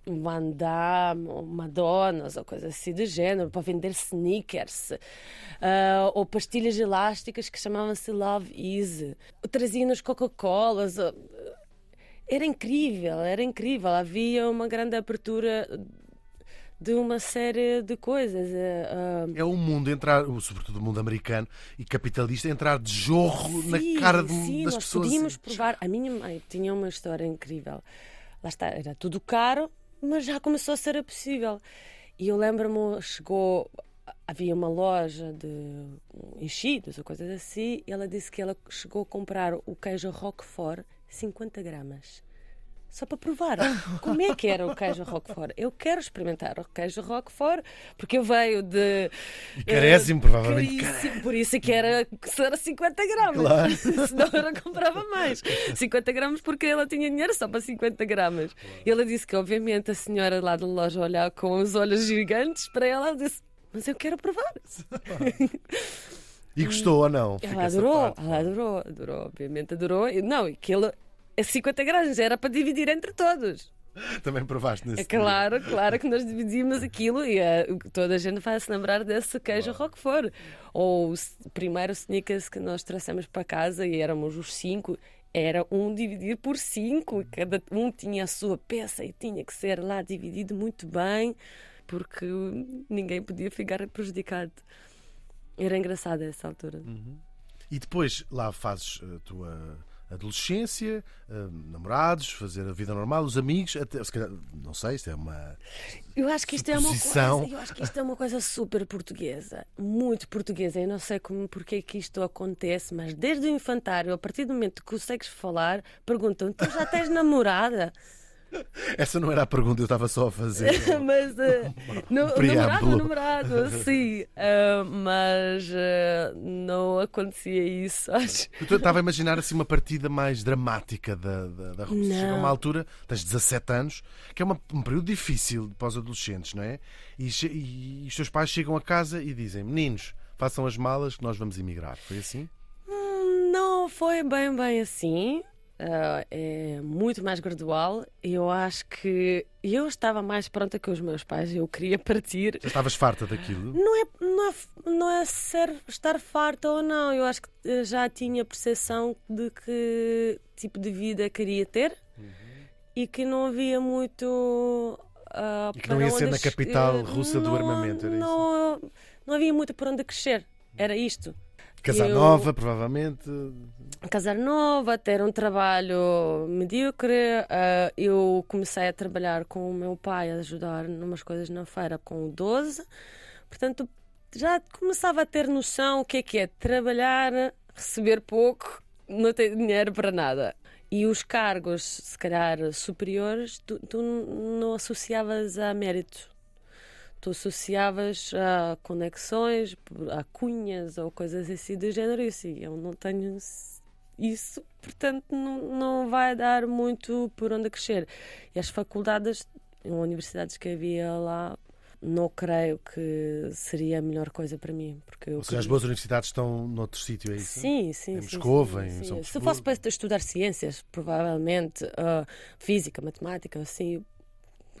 Van Damme ou Madonnas ou coisa assim do género, para vender sneakers ah, ou pastilhas elásticas que chamavam-se Love Easy. Trazia-nos Coca-Colas. ah, Era incrível, era incrível. Havia uma grande abertura de uma série de coisas. eh, ah, É o mundo entrar, sobretudo o mundo americano e capitalista, entrar de jorro na Sim, cara de- sim, das nós pessoas. podíamos provar. A minha mãe tinha uma história incrível. Lá está, era tudo caro, mas já começou a ser possível. E eu lembro-me, chegou, havia uma loja de enchidos ou coisas assim, e ela disse que ela chegou a comprar o queijo Roquefort 50 gramas. Só para provar como é que era o queijo Roquefort. Eu quero experimentar o queijo Roquefort, porque eu veio de. E carésimo, eh, provavelmente. caríssimo, Por isso é que era, que era 50 gramas. Claro. Senão eu comprava mais. 50 gramas porque ela tinha dinheiro só para 50 gramas. E ela disse que, obviamente, a senhora lá da loja olhar com os olhos gigantes para ela, ela disse: Mas eu quero provar. E gostou ou não? Ela adorou, ela adorou, adorou, obviamente adorou. Não, e aquilo, é 50 gramas, era para dividir entre todos. Também provaste nesse É claro, claro que nós dividimos aquilo e eh, toda a gente vai se lembrar desse queijo Roquefort. Ou o primeiro sneakers que nós trouxemos para casa e éramos os cinco, era um dividir por cinco, e cada um tinha a sua peça e tinha que ser lá dividido muito bem, porque ninguém podia ficar prejudicado. Era engraçado a essa altura. E depois lá fazes a tua adolescência, eh, namorados, fazer a vida normal, os amigos, até, se calhar, não sei, isto é uma. Eu acho que isto é uma Suposição. coisa, eu acho que isto é uma coisa super portuguesa, muito portuguesa. Eu não sei como porque é que isto acontece, mas desde o infantário, a partir do momento que consegues falar, perguntam: "Tu já tens namorada?" Essa não era a pergunta, eu estava só a fazer. mas eh, no, namorado, preâmbulo. namorado, sim, Ah, mas ah, não acontecia isso. Acho. Eu estava a imaginar assim uma partida mais dramática da, da, da Rússia. Chega a uma altura, tens 17 anos, que é uma- um período difícil para os adolescentes, não é? E, che- e os teus pais chegam a casa e dizem: Meninos, façam as malas que nós vamos emigrar. Foi assim? Hum, Não foi bem, bem assim. Ah, é muito mais gradual. Eu acho que eu estava mais pronta que os meus pais. Eu queria partir. Já estavas farta daquilo? Não é, não é, não é ser, estar farta ou não. Eu acho que eh, já tinha percepção de que tipo de vida queria ter e que não havia muito. ah, E que não ia ser na capital eh, russa do não- armamento, era isso? não, não havia muito para onde crescer. Era isto. Casar Eu- nova, provavelmente. casar nova, ter um trabalho medíocre. Ah, eu comecei a trabalhar com o meu pai, a ajudar numas coisas na feira com 12. Portanto, já começava a ter noção o que é que é trabalhar, receber pouco, não ter dinheiro para nada. E os cargos, se calhar, superiores, tu, tu não associavas a mérito. Tu associavas a conexões, a cunhas ou coisas assim do género. E assim, eu não tenho isso, portanto, não, não vai dar muito por onde crescer. E as faculdades, universidades que havia lá, não creio que seria a melhor coisa para mim. Porque Ou seja, as boas universidades estão noutro sítio, é isso? Sim, sim. Em sim, sim, em sim. São Se Petersburgo. fosse para estudar ciências, provavelmente ah, física, matemática, assim,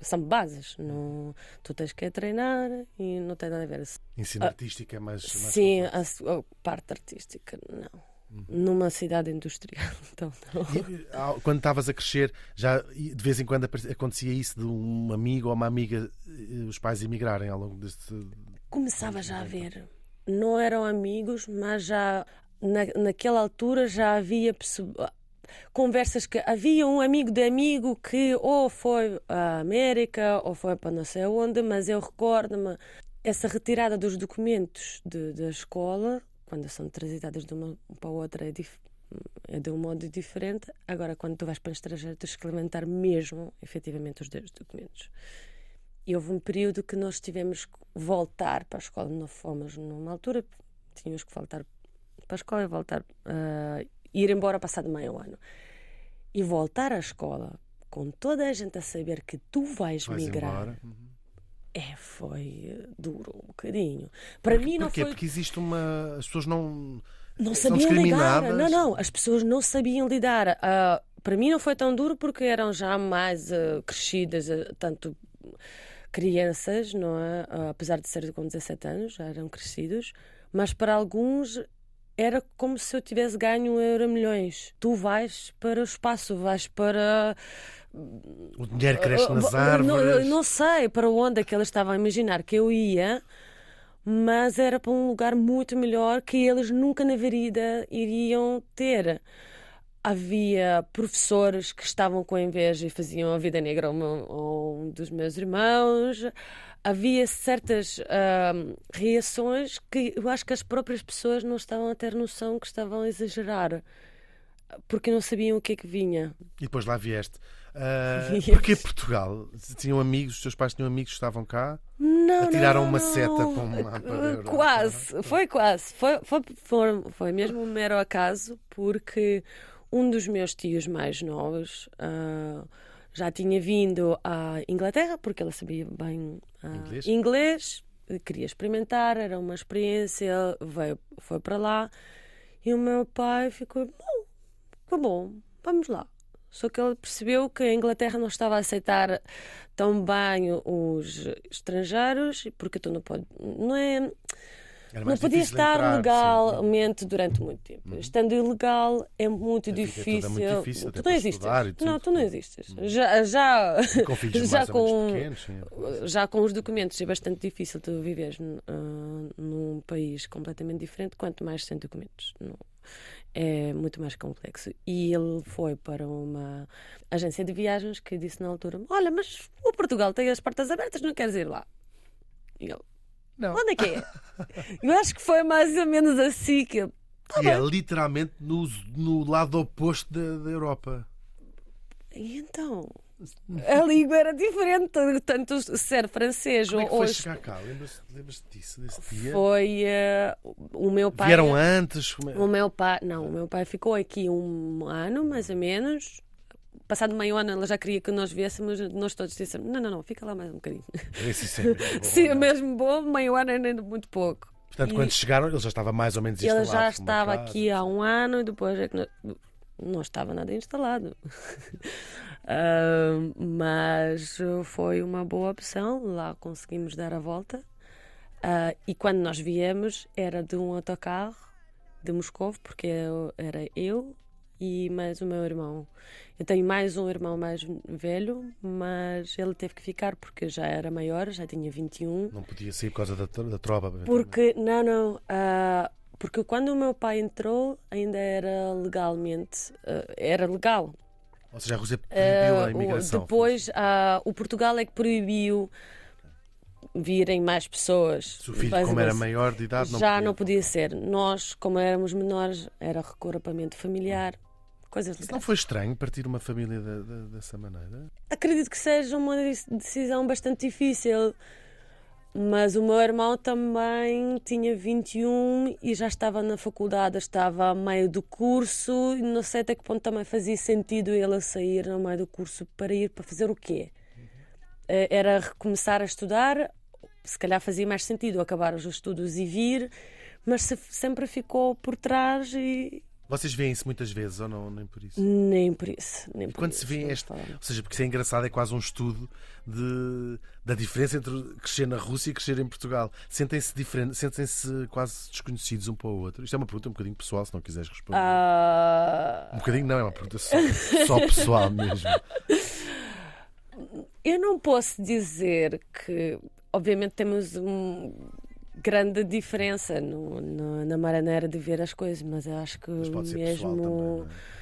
são bases. Não, tu tens que treinar e não tem nada a ver. Ensino Ah, artístico é mais. mais Sim, a, a parte artística, não. Uhum. Numa cidade industrial, então não. E, ah, quando estavas a crescer, já de vez em quando acontecia isso de um amigo ou uma amiga, eh, os pais emigrarem ao longo deste. Começava já a ver. Não eram amigos, mas já na, naquela altura já havia pesso- conversas que havia um amigo de amigo que ou foi à América ou foi para não sei onde, mas eu recordo-me essa retirada dos documentos de- da escola, quando são transitadas de uma para outra, é, dif- é de um modo diferente. Agora, quando tu vais para o estrangeiro, tens que levantar mesmo, efetivamente, os documentos. E houve um período que nós tivemos que voltar para a escola. Não fomos numa altura, tínhamos que voltar para a escola e voltar, ah, ir embora passado meio ano. E voltar à escola com toda a gente a saber que tu vais, Vais migrar. Uhum. é, foi eh, duro um bocadinho. Para mim não Porquê? foi. Porque existe uma. As pessoas não. Não sabiam lidar. Não, não, as pessoas não sabiam lidar. Ah, para mim não foi tão duro porque eram já mais ah, crescidas, ah, tanto crianças, não é? Apesar de ser com 17 anos, já eram crescidos, mas para alguns era como se eu tivesse ganho um euro milhões. Tu vais para o espaço, vais para O dinheiro cresce nas Uh, árvores. Não, não sei para onde é que eles estavam a imaginar que eu ia, mas era para um lugar muito melhor que eles nunca na vida iriam ter. Havia professores que estavam com inveja e faziam a vida negra ao um dos meus irmãos. Havia certas ahm, reações que eu acho que as próprias pessoas não estavam a ter noção que estavam a exagerar, porque não sabiam o que é que vinha. E depois lá vieste. Ah, Vieste. Porquê Portugal? Tinham amigos, os teus pais tinham amigos que estavam cá? Não, Atiraram não, uma não. seta para um mapa Europa. Quase, foi quase. Foi, foi, foi, foi mesmo um mero acaso, porque um dos meus tios mais novos ah, já tinha vindo à Inglaterra, porque ela sabia bem ah, Inglês? inglês, queria experimentar, era uma experiência, veio, foi para lá. E o meu pai ficou, bom, ficou bom, vamos lá. Só que ele percebeu que a Inglaterra não estava a aceitar tão bem os estrangeiros, porque tu não pode, não é, não podia estar entrar, sim. legalmente durante muito tempo. Estando ilegal é muito tudo difícil. muito difícil, tu não existes. Não, tu não existes. Já, já, Com já com pequenos. sim. já com os documentos é bastante difícil tu viveres ah, num país completamente diferente, quanto mais sem documentos. Não- é muito mais complexo. E ele foi para uma agência de viagens que disse na altura: Olha, mas o Portugal tem as portas abertas, não queres ir lá? E ele: Não. Onde é que é? Eu acho que foi mais ou menos assim que ele. E é literalmente no, no lado oposto da, da Europa. E então? A língua era diferente, tanto ser francês Como é foi chegar cá? Lembras-te lembras disso, desse dia? Foi eh, o meu pai. Vieram antes? Como é- O meu pai, não, o meu pai ficou aqui um ano, mais ou menos. Passado meio ano, ela já queria que nós viéssemos, nós todos dissemos: não, não, não, fica lá mais um bocadinho. Esse sempre é bom, Sim, não é? mesmo bom, meio ano ainda muito pouco. Portanto, E quando chegaram, ele já estava mais ou menos ele instalado. já com uma estava casa. aqui há um ano e depois é que não, não estava nada instalado. Ah, mas foi uma boa opção, lá conseguimos dar a volta. Ah, e quando nós viemos, era de um autocarro de Moscou, porque eu- era eu e mais o meu irmão. Eu tenho mais um irmão mais velho, mas ele teve que ficar porque já era maior, já tinha 21. Não podia sair por causa da, da tropa. Porque, não, não, ah, Porque quando o meu pai entrou, ainda era legalmente, eh, era legal. Ou seja, a Rússia proibiu a Eh, o- imigração. depois, ah, o Portugal é que proibiu virem mais pessoas. Se o filho, como era maior de idade, não já podia. não podia ser. Nós, como éramos menores, era recorpamento familiar, coisas não foi estranho partir uma família da- da- dessa maneira? Acredito que seja uma decisão bastante difícil. Mas o meu irmão também tinha 21 e já estava na faculdade, estava a meio do curso e não sei até que ponto também fazia sentido ele sair no meio do curso para ir para fazer o quê? Eh, Era recomeçar a estudar, se calhar fazia mais sentido acabar os estudos e vir, mas se- sempre ficou por trás e Vocês veem-se muitas vezes ou não? Nem por isso? nem por isso. Nem por Quando isso, se vê este. Ou seja, porque isso é engraçado, é quase um estudo de, da diferença entre crescer na Rússia e crescer em Portugal. Sentem-se diferentes, sentem-se quase desconhecidos um para o outro. Isto é uma pergunta um bocadinho pessoal, se não quiseres responder. Ah, Um bocadinho não, é uma pergunta só, só pessoal mesmo. Eu não posso dizer que, obviamente, temos uma grande diferença no- no- na maneira de ver as coisas, mas eu acho que Mas mesmo. também. É?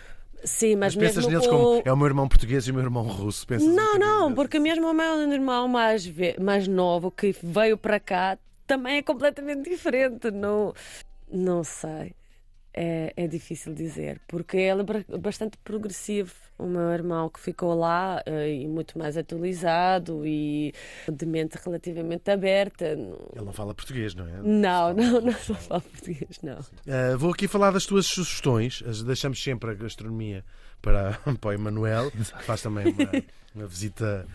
Sim, mas, Mas pensas mesmo neles com... como é o meu irmão português e o meu irmão russo. Pensas Não, não, porque mesmo o meu irmão mais, ve- mais novo que veio para cá também é completamente diferente. Não, não sei. É, é difícil dizer, porque ele é bastante progressivo. O meu irmão que ficou lá eh, e muito mais atualizado e de mente relativamente aberta. Ele não fala português, não é? não, não, não, não falo português, não. Uh, vou aqui falar das tuas sugestões. Deixamos sempre a gastronomia para, para o Emanuel, que faz também uma, uma visita,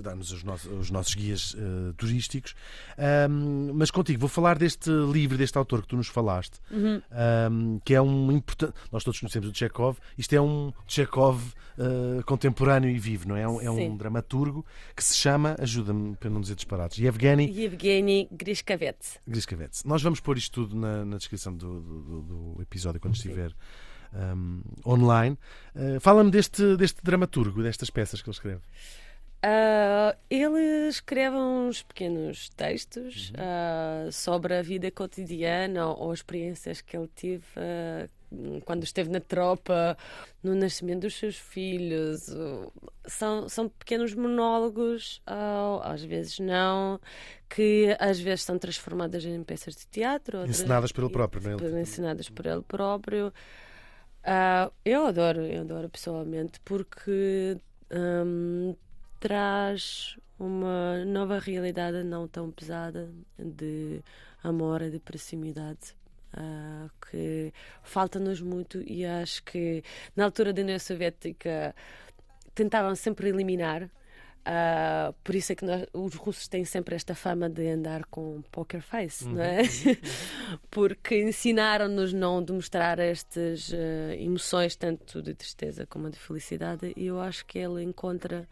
dá-nos os nossos, os nossos guias uh, turísticos. Um, mas contigo, vou falar deste livro, deste autor que tu nos falaste, Uhum. um, que é um importante. Nós todos conhecemos o Chekhov. Isto é um Chekhov uh, contemporâneo e vivo, não é? É um, é um dramaturgo que se chama, ajuda-me para não dizer disparates, Yevgeny Yevgeny Grishkovets. Griscavets. Nós vamos pôr isto tudo na, na descrição do, do- do- do episódio quando estiver um, online. Uh, Fala-me deste, deste dramaturgo, destas peças que ele escreve. Ah, ele escreve uns pequenos textos ah, sobre a vida cotidiana ou, ou experiências que ele teve ah, quando esteve na tropa, no nascimento dos seus filhos. São, são pequenos monólogos, ah, às vezes não, que às vezes são transformadas em peças de teatro. por ele próprio, não é? Ensinadas por ele próprio. Ah, eu adoro, eu adoro pessoalmente porque hum, traz uma nova realidade não tão pesada de amor e de proximidade. ah, que falta-nos muito e acho que na altura da União Soviética tentavam sempre eliminar ah, por isso é que nós- os russos têm sempre esta fama de andar com poker face, não é? Porque ensinaram-nos não demonstrar estas eh, emoções, tanto de tristeza como de felicidade, e eu acho que ele encontra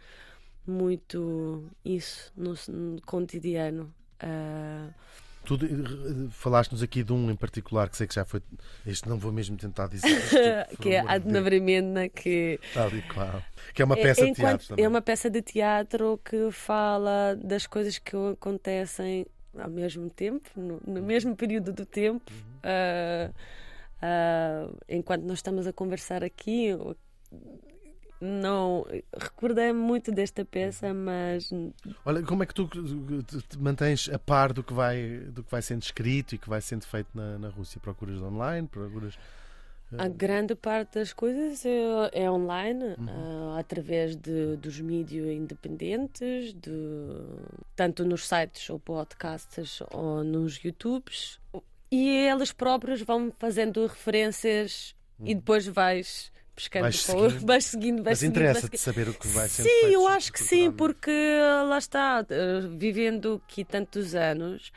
muito isso no, no cotidiano. Ah, Tu eh, falaste-nos aqui de um em particular que sei que já foi. Este não vou mesmo tentar dizer. isto, que é amor de Adna. Vremena, que Tal e qual. Que é uma peça é, de teatro enquanto- também. é uma peça de teatro que fala das coisas que acontecem ao mesmo tempo, no, no mesmo período do tempo. Uhum. Ah, ah, enquanto nós estamos a conversar aqui, não recordei muito desta peça, Uhum. mas Olha, como é que tu te- te mantens a par do que vai, do que vai sendo escrito e que vai sendo feito na, na Rússia? Procuras online? Procuras. A grande parte das coisas é, é online, Uhum. ah, através de, dos mídias independentes, de, tanto nos sites ou podcasts ou nos YouTubes. E eles próprios vão fazendo referências e depois vais pescando, Uhum. Vais para o- seguindo. vais seguindo, vais Mas seguindo, vais interessa-te saber o que vai sendo Sim, eu acho que sim, porque lá está, eh, vivendo aqui tantos anos,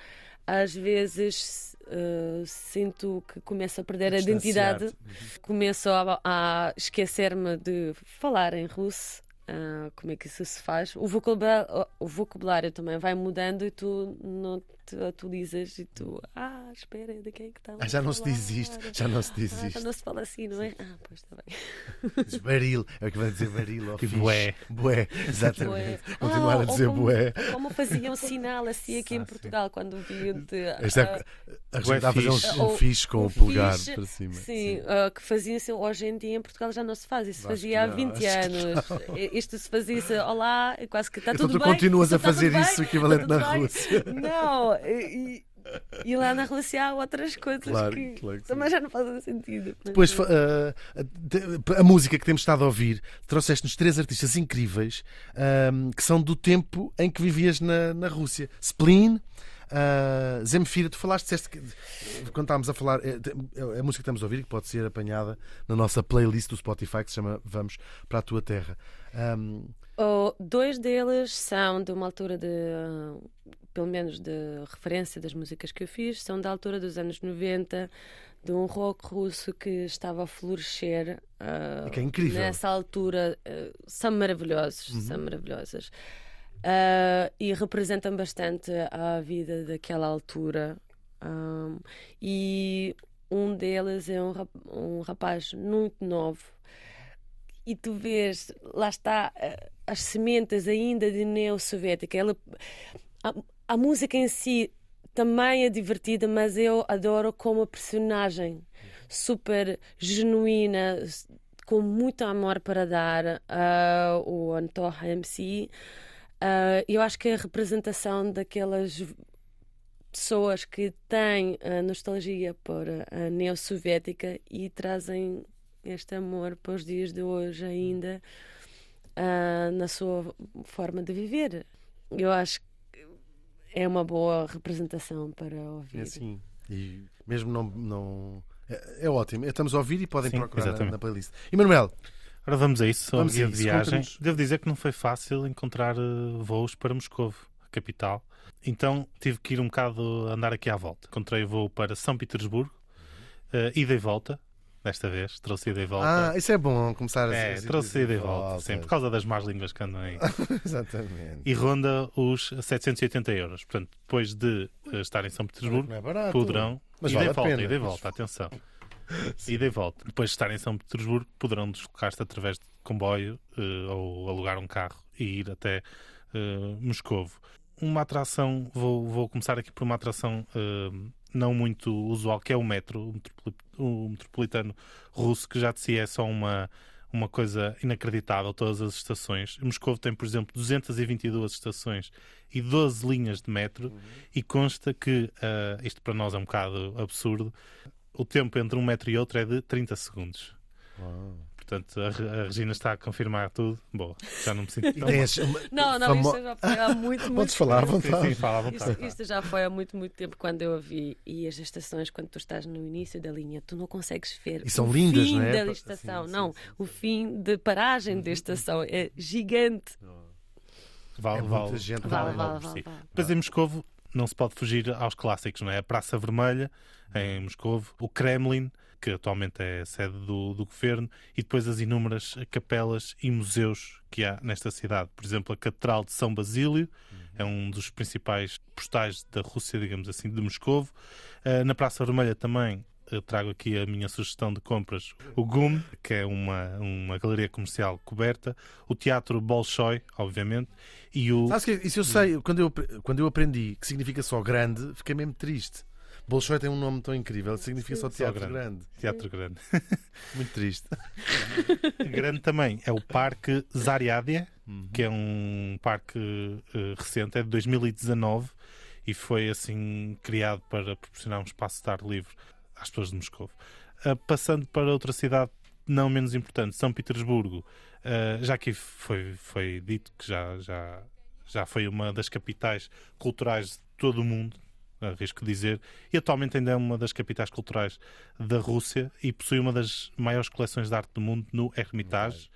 às vezes eh, sinto que começo a perder a identidade, Distanciar-te. começo a, a esquecer-me de falar em russo. Ah, como é que isso se faz. O vocabulário, o vocabulário também vai mudando e tu não te atualizas e tu, ah, espera, de quem é que está Ah, já não se diz isto, já não se diz Ah, já isto. não se fala assim, não é? Ah, pois está bem. Diz baril, é o que vai dizer baril ou E fixe. bué. Bué, exatamente. Continuar Ah, a dizer como, bué. Como faziam sinal assim aqui Ah, em sim. Portugal, quando viam-te. Esta ah, é, a gente Bué está a fazer um, fixe. um fixe com um o polegar fixe, para cima. Sim, ah, que faziam-se hoje em dia em Portugal já não se faz. Isso se Acho fazia há que não, 20 acho que anos. Isto se fazia-se, olá, quase que está Então tudo tu bem. continuas a fazer bem, isso, equivalente na bem. Rússia. Não, e, e lá na Rússia há outras coisas Claro, que claro que sim. também já não fazem sentido. Depois, ah, a, música que temos estado a ouvir, trouxeste-nos três artistas incríveis ahm, que são do tempo em que vivias na, na Rússia. Spleen, ah, Zemfira, tu falaste, disseste que quando estávamos a falar, é, é a música que estamos a ouvir, que pode ser apanhada na nossa playlist do Spotify que se chama Vamos para a Tua Terra. Ahm, Oh, dois deles são de uma altura de, pelo menos de referência das músicas que eu fiz, são da altura dos anos 90, de um rock russo que estava a florescer. E que é incrível. Nessa altura, ah, são maravilhosos, são maravilhosas. Ah, e representam bastante a vida daquela altura. Ah, e um deles é um, rap- um rapaz muito novo e tu vês, lá está, eh, as sementes ainda de neo-soviética. A, a música em si também é divertida, mas eu adoro como a personagem super genuína, com muito amor para dar, ah, o Anton MC. Ah, eu acho que é a representação daquelas pessoas que têm a nostalgia por a neo-soviética e trazem este amor para os dias de hoje ainda ah, na sua forma de viver. Eu acho que é uma boa representação para ouvir. É assim. E mesmo não. não é, é ótimo. Estamos a ouvir e podem Sim, procurar na, na playlist. Emanuel, Ora vamos a isso, ao Vamos a guia de viagem. Devo dizer que não foi fácil encontrar eh, voos para Moscou, a capital. Então tive que ir um bocado andar aqui à volta. Encontrei o voo para São Petersburgo, eh, ida e volta, desta vez, trouxe ida e volta. ah, isso é bom começar a é, trouxe ida e volta, sim, por causa das más línguas que andam aí. Exatamente. E ronda os 780 euros. Portanto, depois de eh, estar em São Petersburgo, Não é barato. poderão. Mas ida vale e volta, ida e volta, atenção. Ida e volta. Depois de estar em São Petersburgo, poderão deslocar-se através de comboio eh, ou alugar um carro e ir até eh, Moscovo. Uma atração, vou, vou começar aqui por uma atração eh, não muito usual, que é o metro, o, metropoli- o metropolitano russo, que já de si é só uma, uma coisa inacreditável, todas as estações. Moscou tem, por exemplo, 222 estações e 12 linhas de metro, e consta que, ah, isto para nós é um bocado absurdo, o tempo entre um metro e outro é de 30 segundos. Uau. Portanto, a, a Regina está a confirmar tudo. Boa, já não me sinto tão Não, não, isto já foi há muito, muito Podes falar à tempo. Sim, vontade. sim, fala à vontade. Isto, isto já foi há muito, muito tempo quando eu a vi. E as estações, quando tu estás no início da linha, tu não consegues ver E são o lindas, fim não é? da estação. não, o fim de paragem da estação é gigante. Vale, É muita vale, gente. Vale, vale, vale, por vale, si. vale. Depois em Moscovo não se pode fugir aos clássicos, não é? A Praça Vermelha, em Moscovo, o Kremlin, que atualmente é sede do, do governo, e depois as inúmeras capelas e museus que há nesta cidade. Por exemplo, a Catedral de São Basílio, é um dos principais postais da Rússia, digamos assim, de Moscovo. Eh, na Praça Vermelha também eh, trago aqui a minha sugestão de compras. O GUM, que é uma, uma galeria comercial coberta. O Teatro Bolshoi, obviamente. E o... Sabes que isso eu sei, quando eu, quando eu aprendi que significa só grande, fiquei mesmo triste. Bolshoi tem um nome tão incrível, significa só Só teatro grande. grande. Teatro Grande. Muito triste. Grande também é o Parque Zariadia, que é um parque eh, recente, é de 2019 e foi assim criado para proporcionar um espaço de ar livre às pessoas de Moscou. Ah, passando para outra cidade não menos importante, São Petersburgo, ah, já que foi, foi dito que já, já, já foi uma das capitais culturais de todo o mundo, arrisco dizer, e atualmente ainda é uma das capitais culturais da Rússia e possui uma das maiores coleções de arte do mundo no Hermitage.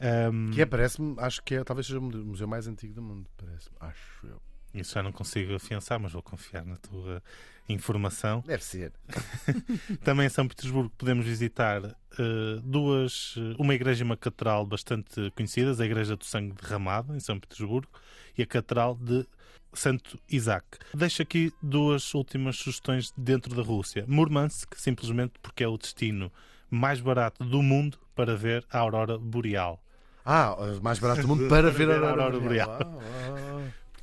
Ahm, Que é, parece-me, acho que é, talvez seja o museu mais antigo do mundo, parece-me. Acho eu. Isso já não consigo afiançar, mas vou confiar na tua informação. Deve ser. Também em São Petersburgo podemos visitar eh, duas, eh, uma igreja e uma catedral bastante conhecidas, a Igreja do Sangue Derramado, em São Petersburgo, e a Catedral de Santo Isaac. Deixo aqui duas últimas sugestões dentro da Rússia. Murmansk, simplesmente porque é o destino mais barato do mundo para ver a aurora boreal. Ah, mais barato do mundo para ver a aurora aurora boreal.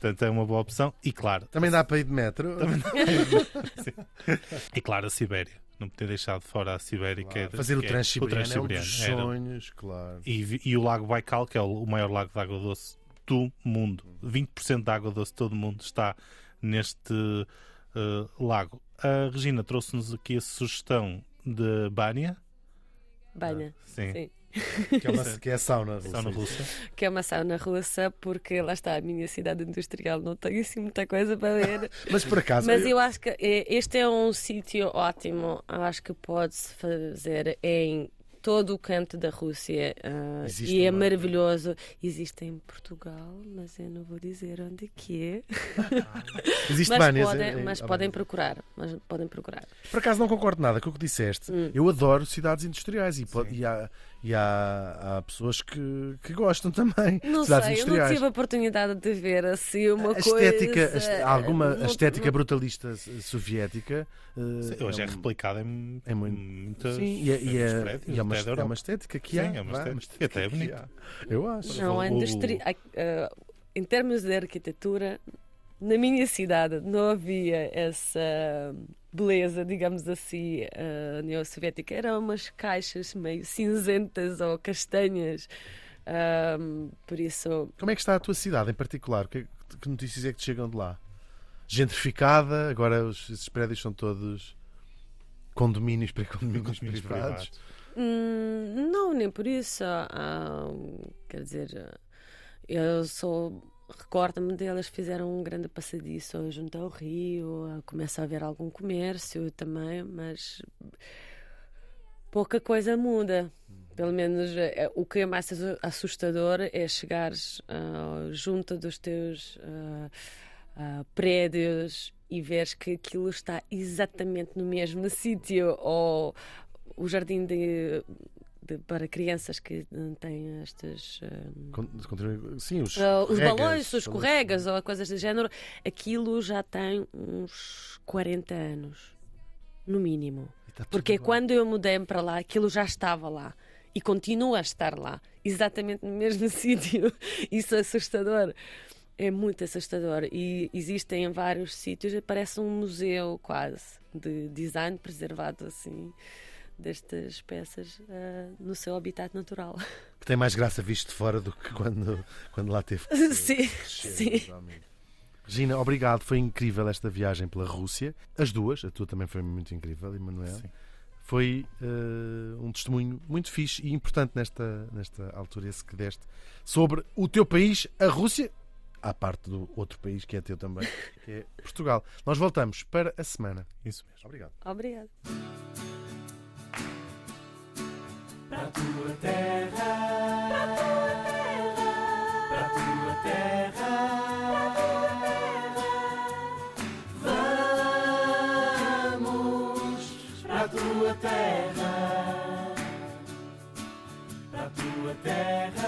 Ah, ah, ah. Portanto, é uma boa opção. E claro, Também dá para ir de metro. e claro a Sibéria. Não podia deixar de fora a Sibéria. que é, Fazer o que é- Transsiberiano é um dos Transsiberiano. Era- sonhos, claro. E, e o Lago Baikal, que é o, o maior lago de água doce do mundo. 20% da água doce de todo o mundo está neste eh, lago. A Regina trouxe-nos aqui a sugestão de Bânia. Banha. Sim. Sim. Que é, uma, que é a sauna russa. Sauna russa. Que é uma sauna russa, porque lá está a minha cidade industrial, não tem assim muita coisa para ver. Mas por acaso, Mas eu acho que eh, este é um sítio ótimo. Acho que pode-se fazer em todo o canto da Rússia Existe e é uma- maravilhoso. Existe em Portugal, mas eu não vou dizer onde que é. existe Mas, bânias, podem, é- é- mas ah, podem procurar. Mas podem procurar. Por acaso não concordo nada com o que disseste. Hum. Eu adoro cidades industriais e, pode- e há, e há, há pessoas que, que gostam também Não sei, eu não industriais. tive a oportunidade de ver assim uma a coisa. estética, a est- alguma não- estética não- brutalista soviética eh, Hoje é, um- replicada em, é muito- muitas, Sim, e, é- e muitos é, prédios, e é uma, é uma estética que Sim, há. é uma estética. uma E até é há. Eu acho. Não, a indústria. a- a- em termos de arquitetura, na minha cidade não havia essa beleza, digamos assim, uh, neossoviética. Eram umas caixas meio cinzentas ou castanhas. Ahm, por isso, Como é que está a tua cidade em particular? Que, que notícias é que te chegam de lá? Gentrificada, agora os, esses prédios são todos condomínios para condomínios, Condomínios privados. privados. Hum, não, nem por isso. Ah, quer dizer, eu sou. Recordo-me delas fizeram um grande passadiço junto ao rio, começa a haver algum comércio também, mas pouca coisa muda. Pelo menos eh, o que é mais assu- assustador é chegares ah, junto dos teus ah, ah, prédios e veres que aquilo está exatamente no mesmo sítio ou o jardim de, de- para crianças que não têm estas continua- Sim, os, ah, os balões, os escorregas ou coisas do género, aquilo já tem uns 40 anos, no mínimo. Tudo Porque lá. quando eu mudei-me para lá, aquilo já estava lá e continua a estar lá, exatamente no mesmo sítio. Isso é assustador. É muito assustador. E existem em vários sítios, parece um museu quase de design preservado assim destas peças ah, no seu habitat natural. Que tem mais graça visto de fora do que quando, quando lá teve. que sim, crescer, sim. naturalmente. Regina, obrigado. Foi incrível esta viagem pela Rússia. As duas, a tua também foi muito incrível, Emanuel. Sim. Foi eh, um testemunho muito fixe e importante nesta, nesta altura, esse que deste, sobre o teu país, a Rússia, à parte do outro país que é teu também, que é Portugal. Nós voltamos para a semana. Isso mesmo. Obrigado. Obrigada para tua terra, para tua terra, para tua terra. Vamos para tua terra, para tua terra.